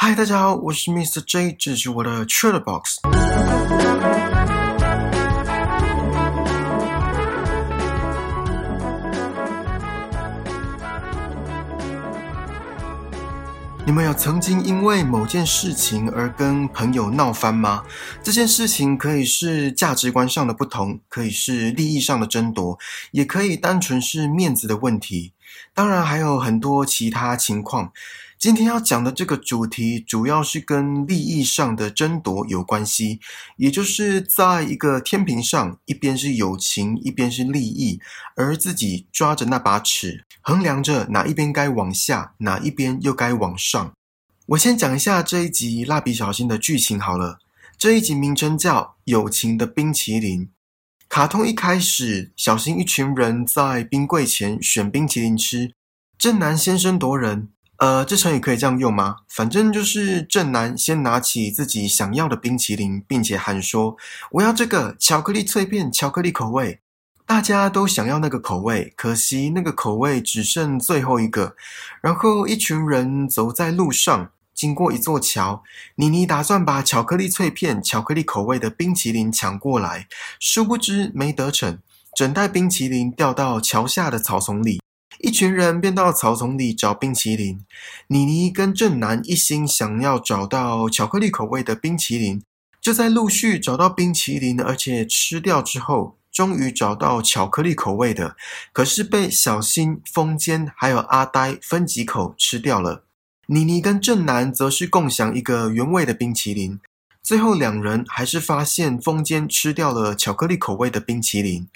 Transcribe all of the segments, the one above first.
嗨，大家好，我是 Mr. J，这是我的 t r a d e r Box。你们有曾经因为某件事情而跟朋友闹翻吗？这件事情可以是价值观上的不同，可以是利益上的争夺，也可以单纯是面子的问题。当然还有很多其他情况。今天要讲的这个主题，主要是跟利益上的争夺有关系，也就是在一个天平上，一边是友情，一边是利益，而自己抓着那把尺，衡量着哪一边该往下，哪一边又该往上。我先讲一下这一集《蜡笔小新》的剧情好了。这一集名称叫《友情的冰淇淋》。卡通一开始，小新一群人在冰柜前选冰淇淋吃，正南先声夺人。呃，这成语可以这样用吗？反正就是正南先拿起自己想要的冰淇淋，并且喊说：“我要这个巧克力脆片，巧克力口味。”大家都想要那个口味，可惜那个口味只剩最后一个。然后一群人走在路上，经过一座桥，妮妮打算把巧克力脆片、巧克力口味的冰淇淋抢过来，殊不知没得逞，整袋冰淇淋掉到桥下的草丛里。一群人便到草丛里找冰淇淋。妮妮跟正南一心想要找到巧克力口味的冰淇淋，就在陆续找到冰淇淋，而且吃掉之后，终于找到巧克力口味的，可是被小新、风间还有阿呆分几口吃掉了。妮妮跟正南则是共享一个原味的冰淇淋，最后两人还是发现风间吃掉了巧克力口味的冰淇淋。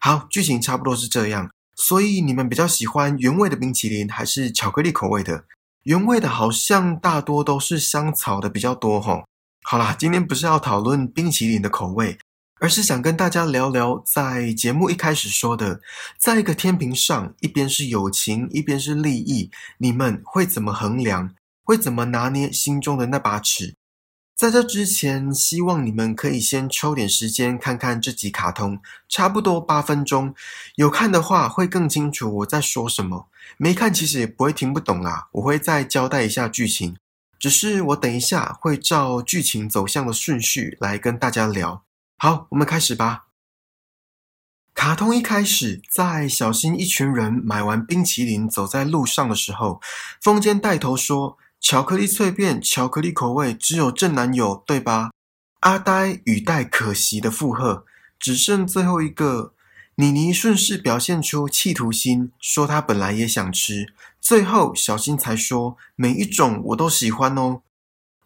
好，剧情差不多是这样。所以你们比较喜欢原味的冰淇淋还是巧克力口味的？原味的好像大多都是香草的比较多吼。好啦，今天不是要讨论冰淇淋的口味，而是想跟大家聊聊，在节目一开始说的，在一个天平上，一边是友情，一边是利益，你们会怎么衡量？会怎么拿捏心中的那把尺？在这之前，希望你们可以先抽点时间看看这集卡通，差不多八分钟。有看的话会更清楚我在说什么，没看其实也不会听不懂啦。我会再交代一下剧情，只是我等一下会照剧情走向的顺序来跟大家聊。好，我们开始吧。卡通一开始，在小新一群人买完冰淇淋走在路上的时候，风间带头说。巧克力脆片，巧克力口味，只有正男有，对吧？阿呆语带可惜的附和，只剩最后一个。妮妮顺势表现出企图心，说她本来也想吃。最后小新才说，每一种我都喜欢哦。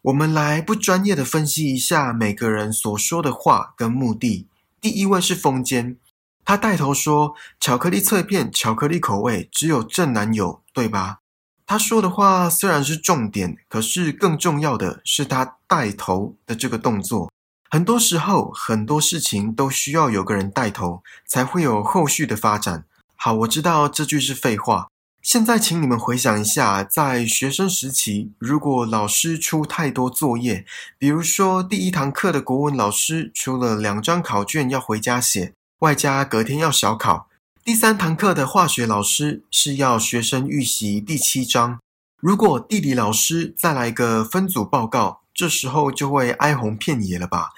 我们来不专业的分析一下每个人所说的话跟目的。第一位是风间，他带头说巧克力脆片，巧克力口味，只有正男有，对吧？他说的话虽然是重点，可是更重要的是他带头的这个动作。很多时候，很多事情都需要有个人带头，才会有后续的发展。好，我知道这句是废话。现在，请你们回想一下，在学生时期，如果老师出太多作业，比如说第一堂课的国文老师出了两张考卷要回家写，外加隔天要小考。第三堂课的化学老师是要学生预习第七章。如果地理老师再来个分组报告，这时候就会哀鸿遍野了吧？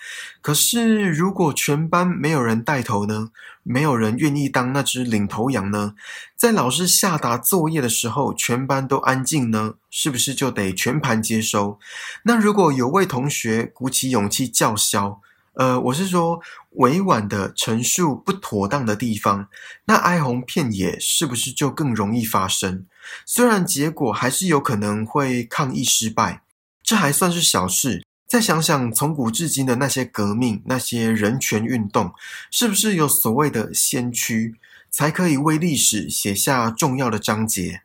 可是如果全班没有人带头呢？没有人愿意当那只领头羊呢？在老师下达作业的时候，全班都安静呢？是不是就得全盘接收？那如果有位同学鼓起勇气叫嚣？呃，我是说，委婉的陈述不妥当的地方，那哀鸿遍野是不是就更容易发生？虽然结果还是有可能会抗议失败，这还算是小事。再想想从古至今的那些革命、那些人权运动，是不是有所谓的先驱，才可以为历史写下重要的章节？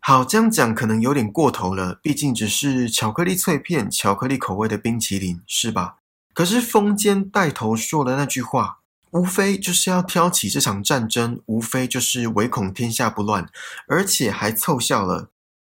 好，这样讲可能有点过头了，毕竟只是巧克力脆片、巧克力口味的冰淇淋，是吧？可是风间带头说的那句话，无非就是要挑起这场战争，无非就是唯恐天下不乱，而且还凑效了。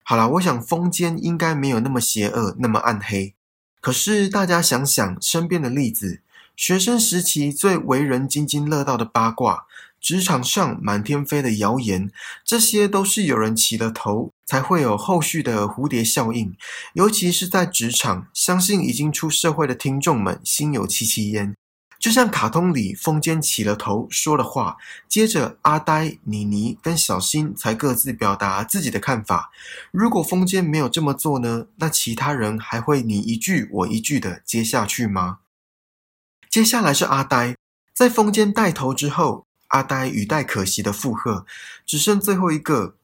好了，我想风间应该没有那么邪恶，那么暗黑。可是大家想想身边的例子，学生时期最为人津津乐道的八卦，职场上满天飞的谣言，这些都是有人起了头，才会有后续的蝴蝶效应。尤其是在职场，相信已经出社会的听众们心有戚戚焉。就像卡通里风间起了头说了话，接着阿呆、妮妮跟小新才各自表达自己的看法。如果风间没有这么做呢？那其他人还会你一句我一句的接下去吗？接下来是阿呆，在风间带头之后，阿呆语带可惜的附和，只剩最后一个，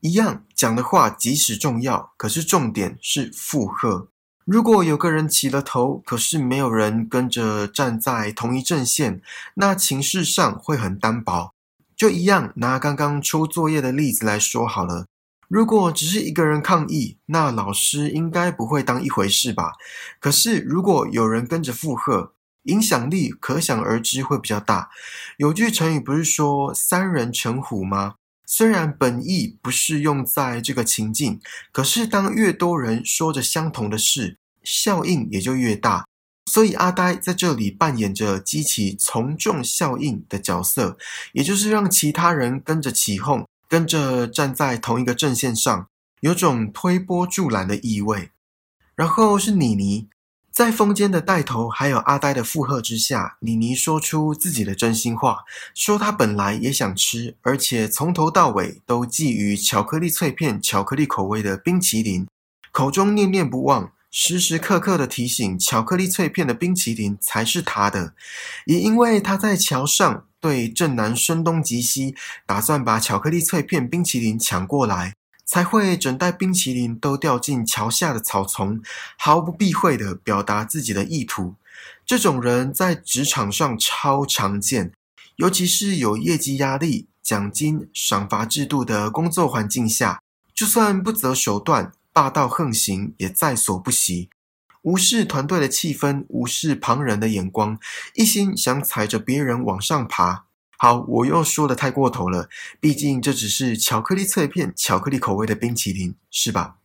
一样讲的话即使重要，可是重点是附和。如果有个人起了头，可是没有人跟着站在同一阵线，那情势上会很单薄。就一样拿刚刚出作业的例子来说好了。如果只是一个人抗议，那老师应该不会当一回事吧？可是如果有人跟着附和，影响力可想而知会比较大。有句成语不是说“三人成虎”吗？虽然本意不是用在这个情境，可是当越多人说着相同的事，效应也就越大。所以阿呆在这里扮演着激起从众效应的角色，也就是让其他人跟着起哄，跟着站在同一个阵线上，有种推波助澜的意味。然后是妮妮。在风间的带头，还有阿呆的附和之下，妮妮说出自己的真心话，说她本来也想吃，而且从头到尾都觊觎巧克力脆片、巧克力口味的冰淇淋，口中念念不忘，时时刻刻的提醒巧克力脆片的冰淇淋才是她的。也因为她在桥上对正南声东击西，打算把巧克力脆片冰淇淋抢过来。才会整袋冰淇淋都掉进桥下的草丛，毫不避讳地表达自己的意图。这种人在职场上超常见，尤其是有业绩压力、奖金、赏罚制度的工作环境下，就算不择手段、霸道横行也在所不惜。无视团队的气氛，无视旁人的眼光，一心想踩着别人往上爬。好，我又说的太过头了。毕竟这只是巧克力脆片、巧克力口味的冰淇淋，是吧？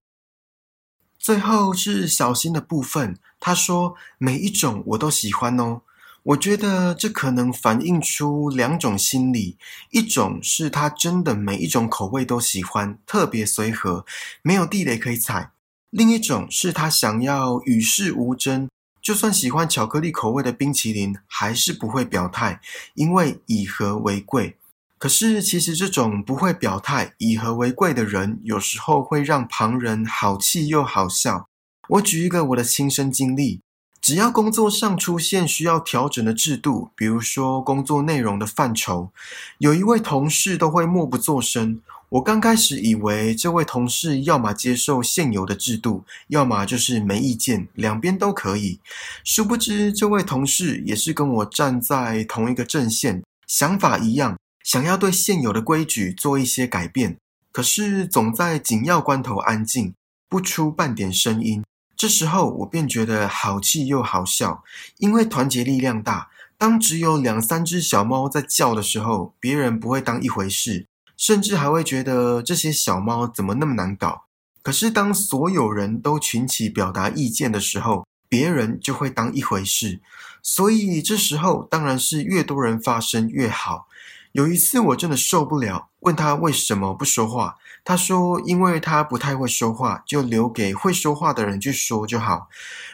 最后是小新的部分，他说每一种我都喜欢哦。我觉得这可能反映出两种心理：一种是他真的每一种口味都喜欢，特别随和，没有地雷可以踩；另一种是他想要与世无争。就算喜欢巧克力口味的冰淇淋，还是不会表态，因为以和为贵。可是，其实这种不会表态、以和为贵的人，有时候会让旁人好气又好笑。我举一个我的亲身经历：只要工作上出现需要调整的制度，比如说工作内容的范畴，有一位同事都会默不作声。我刚开始以为这位同事要么接受现有的制度，要么就是没意见，两边都可以。殊不知，这位同事也是跟我站在同一个阵线，想法一样，想要对现有的规矩做一些改变，可是总在紧要关头安静，不出半点声音。这时候我便觉得好气又好笑，因为团结力量大。当只有两三只小猫在叫的时候，别人不会当一回事。甚至还会觉得这些小猫怎么那么难搞？可是当所有人都群起表达意见的时候，别人就会当一回事。所以这时候当然是越多人发声越好。有一次我真的受不了，问他为什么不说话，他说因为他不太会说话，就留给会说话的人去说就好。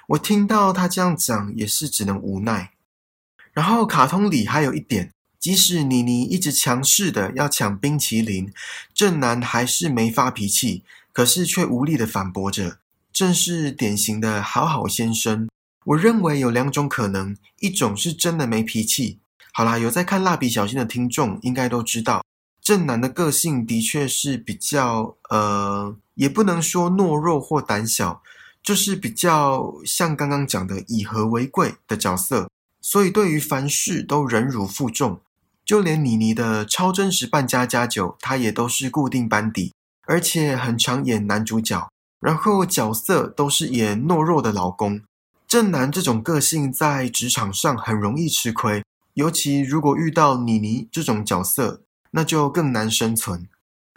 我听到他这样讲，也是只能无奈。然后卡通里还有一点。即使妮妮一直强势的要抢冰淇淋，正男还是没发脾气，可是却无力的反驳着，正是典型的好好先生。我认为有两种可能，一种是真的没脾气。好啦，有在看蜡笔小新的听众应该都知道，正南的个性的确是比较呃，也不能说懦弱或胆小，就是比较像刚刚讲的以和为贵的角色，所以对于凡事都忍辱负重。就连妮妮的超真实扮家家酒，她也都是固定班底，而且很常演男主角，然后角色都是演懦弱的老公。正男这种个性在职场上很容易吃亏，尤其如果遇到妮妮这种角色，那就更难生存。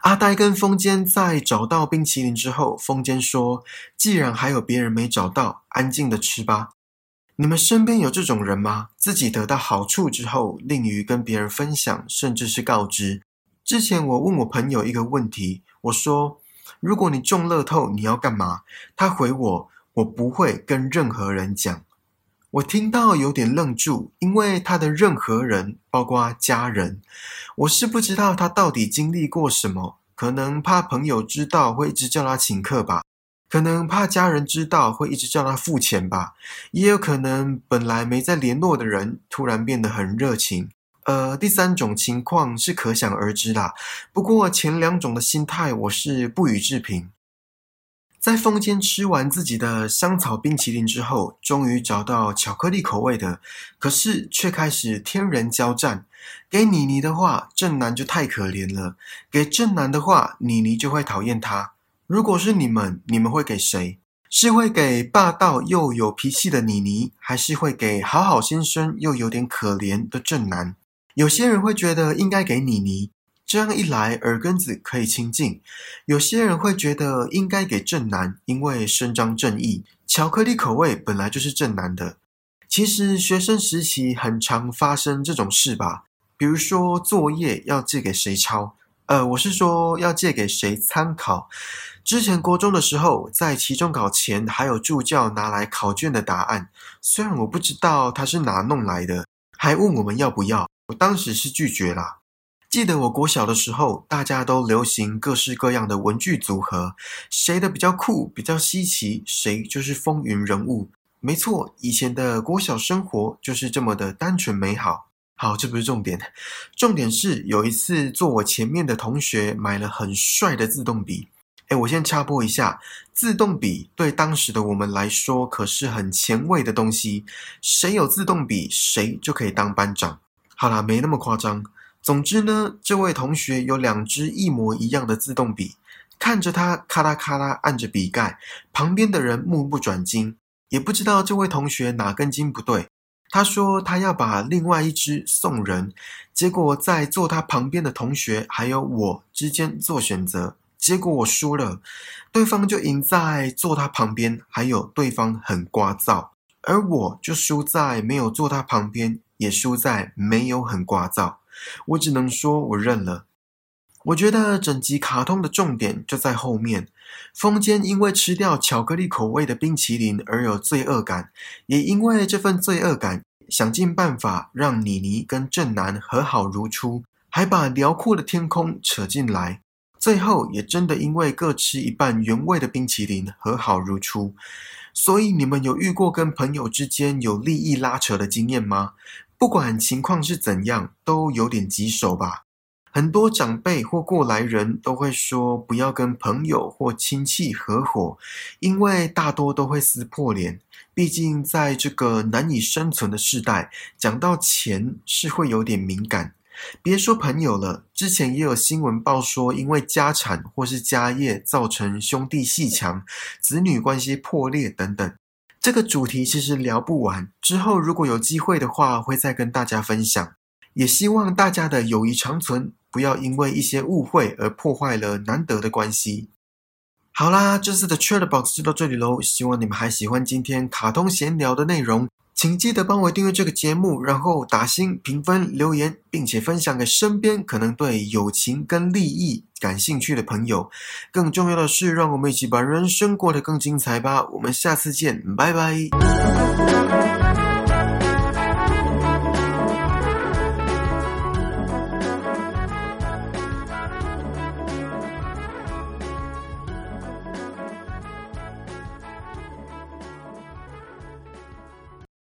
阿呆跟风间在找到冰淇淋之后，风间说：“既然还有别人没找到，安静的吃吧。”你们身边有这种人吗？自己得到好处之后，吝于跟别人分享，甚至是告知。之前我问我朋友一个问题，我说：如果你中乐透，你要干嘛？”他回我：“我不会跟任何人讲。”我听到有点愣住，因为他的任何人，包括家人，我是不知道他到底经历过什么。可能怕朋友知道会一直叫他请客吧，可能怕家人知道会一直叫他付钱吧，也有可能本来没在联络的人突然变得很热情。呃，第三种情况是可想而知啦。不过前两种的心态我是不予置评。在风间吃完自己的香草冰淇淋之后，终于找到巧克力口味的，可是却开始天人交战。给妮妮的话，正南就太可怜了；给正南的话，妮妮就会讨厌他。如果是你们，你们会给谁？是会给霸道又有脾气的妮妮，还是会给好好先生又有点可怜的正南？有些人会觉得应该给妮妮。这样一来，耳根子可以清净。有些人会觉得应该给正南，因为伸张正义。巧克力口味本来就是正南的。其实学生时期很常发生这种事吧？比如说作业要借给谁抄？呃，我是说要借给谁参考。之前国中的时候，在期中考前还有助教拿来考卷的答案，虽然我不知道他是哪弄来的，还问我们要不要，我当时是拒绝啦。记得我国小的时候，大家都流行各式各样的文具组合，谁的比较酷、比较稀奇，谁就是风云人物。没错，以前的国小生活就是这么的单纯美好。好，这不是重点，重点是有一次坐我前面的同学买了很帅的自动笔。哎，我先插播一下，自动笔对当时的我们来说可是很前卫的东西，谁有自动笔，谁就可以当班长。好啦，没那么夸张。总之呢，这位同学有两支一模一样的自动笔，看着他咔啦咔啦按着笔盖，旁边的人目不转睛，也不知道这位同学哪根筋不对。他说他要把另外一支送人，结果在坐他旁边的同学还有我之间做选择，结果我输了，对方就赢在坐他旁边，还有对方很聒噪，而我就输在没有坐他旁边，也输在没有很聒噪。我只能说，我认了。我觉得整集卡通的重点就在后面。风间因为吃掉巧克力口味的冰淇淋而有罪恶感，也因为这份罪恶感，想尽办法让妮妮跟正南和好如初，还把辽阔的天空扯进来。最后也真的因为各吃一半原味的冰淇淋和好如初。所以你们有遇过跟朋友之间有利益拉扯的经验吗？不管情况是怎样，都有点棘手吧。很多长辈或过来人都会说，不要跟朋友或亲戚合伙，因为大多都会撕破脸。毕竟在这个难以生存的时代，讲到钱是会有点敏感。别说朋友了，之前也有新闻报说，因为家产或是家业造成兄弟戏强、子女关系破裂等等。这个主题其实聊不完，之后如果有机会的话，会再跟大家分享。也希望大家的友谊长存，不要因为一些误会而破坏了难得的关系。好啦，这次的 Chat Box 就到这里喽，希望你们还喜欢今天卡通闲聊的内容。请记得帮我订阅这个节目，然后打星、评分、留言，并且分享给身边可能对友情跟利益感兴趣的朋友。更重要的是，让我们一起把人生过得更精彩吧！我们下次见，拜拜。